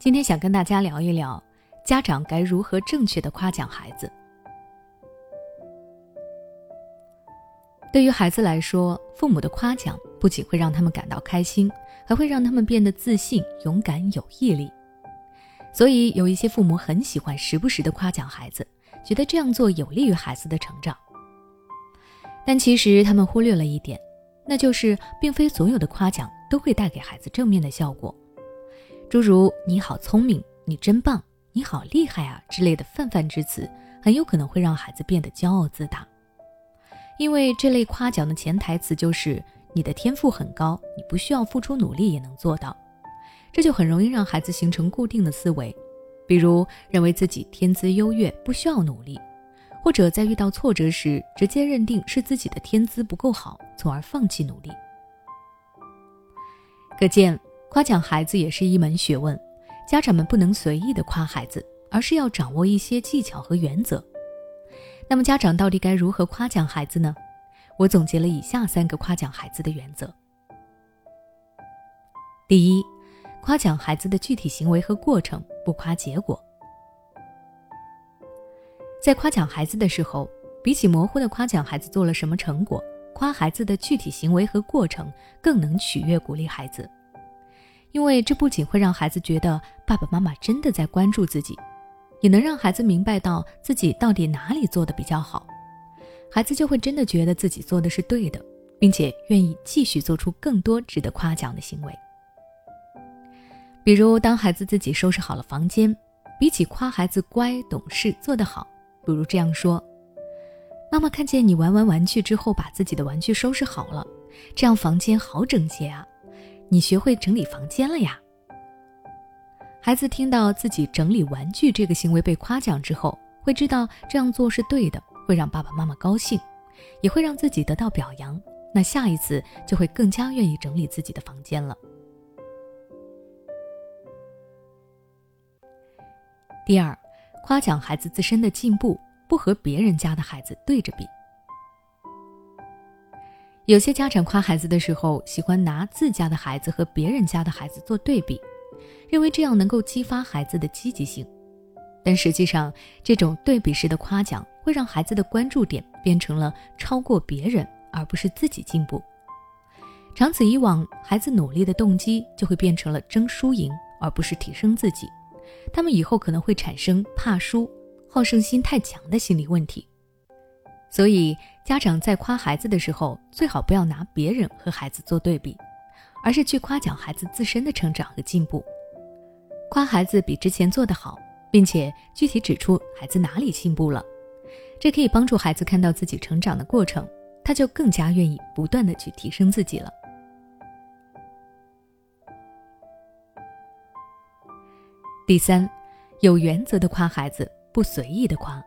今天想跟大家聊一聊，家长该如何正确的夸奖孩子。对于孩子来说，父母的夸奖不仅会让他们感到开心，还会让他们变得自信、勇敢、有毅力。所以，有一些父母很喜欢时不时的夸奖孩子，觉得这样做有利于孩子的成长。但其实他们忽略了一点，那就是并非所有的夸奖都会带给孩子正面的效果。诸如“你好聪明”“你真棒”“你好厉害啊”之类的泛泛之词，很有可能会让孩子变得骄傲自大。因为这类夸奖的潜台词就是你的天赋很高，你不需要付出努力也能做到。这就很容易让孩子形成固定的思维，比如认为自己天资优越，不需要努力。或者在遇到挫折时，直接认定是自己的天资不够好，从而放弃努力。可见，夸奖孩子也是一门学问，家长们不能随意的夸孩子，而是要掌握一些技巧和原则。那么，家长到底该如何夸奖孩子呢？我总结了以下三个夸奖孩子的原则：第一，夸奖孩子的具体行为和过程，不夸结果。在夸奖孩子的时候，比起模糊的夸奖孩子做了什么成果，夸孩子的具体行为和过程更能取悦鼓励孩子，因为这不仅会让孩子觉得爸爸妈妈真的在关注自己，也能让孩子明白到自己到底哪里做的比较好，孩子就会真的觉得自己做的是对的，并且愿意继续做出更多值得夸奖的行为。比如，当孩子自己收拾好了房间，比起夸孩子乖、懂事、做得好。不如这样说：“妈妈看见你玩完玩具之后，把自己的玩具收拾好了，这样房间好整洁啊！你学会整理房间了呀。”孩子听到自己整理玩具这个行为被夸奖之后，会知道这样做是对的，会让爸爸妈妈高兴，也会让自己得到表扬。那下一次就会更加愿意整理自己的房间了。第二。夸奖孩子自身的进步，不和别人家的孩子对着比。有些家长夸孩子的时候，喜欢拿自家的孩子和别人家的孩子做对比，认为这样能够激发孩子的积极性。但实际上，这种对比式的夸奖会让孩子的关注点变成了超过别人，而不是自己进步。长此以往，孩子努力的动机就会变成了争输赢，而不是提升自己。他们以后可能会产生怕输、好胜心太强的心理问题，所以家长在夸孩子的时候，最好不要拿别人和孩子做对比，而是去夸奖孩子自身的成长和进步，夸孩子比之前做得好，并且具体指出孩子哪里进步了，这可以帮助孩子看到自己成长的过程，他就更加愿意不断的去提升自己了。第三，有原则的夸孩子，不随意的夸。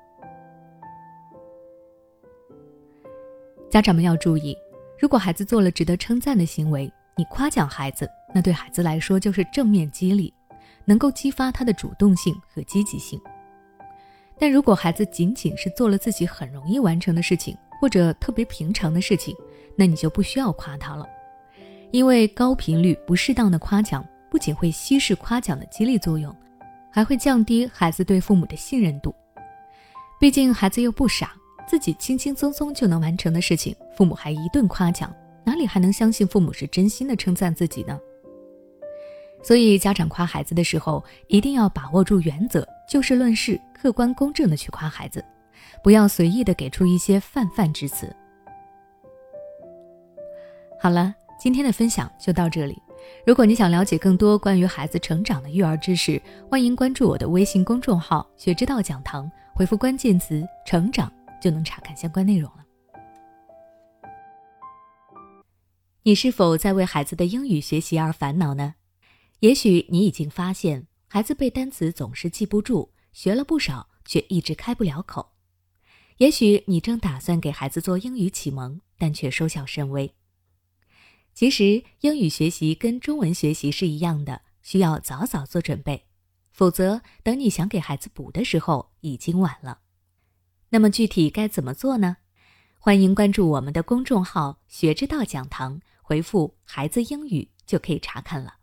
家长们要注意，如果孩子做了值得称赞的行为，你夸奖孩子，那对孩子来说就是正面激励，能够激发他的主动性和积极性。但如果孩子仅仅是做了自己很容易完成的事情，或者特别平常的事情，那你就不需要夸他了，因为高频率不适当的夸奖，不仅会稀释夸奖的激励作用。还会降低孩子对父母的信任度，毕竟孩子又不傻，自己轻轻松松就能完成的事情，父母还一顿夸奖，哪里还能相信父母是真心的称赞自己呢？所以，家长夸孩子的时候，一定要把握住原则，就事论事，客观公正的去夸孩子，不要随意的给出一些泛泛之词。好了，今天的分享就到这里。如果你想了解更多关于孩子成长的育儿知识，欢迎关注我的微信公众号“学之道讲堂”，回复关键词“成长”就能查看相关内容了。你是否在为孩子的英语学习而烦恼呢？也许你已经发现，孩子背单词总是记不住，学了不少却一直开不了口。也许你正打算给孩子做英语启蒙，但却收效甚微。其实英语学习跟中文学习是一样的，需要早早做准备，否则等你想给孩子补的时候已经晚了。那么具体该怎么做呢？欢迎关注我们的公众号“学之道讲堂”，回复“孩子英语”就可以查看了。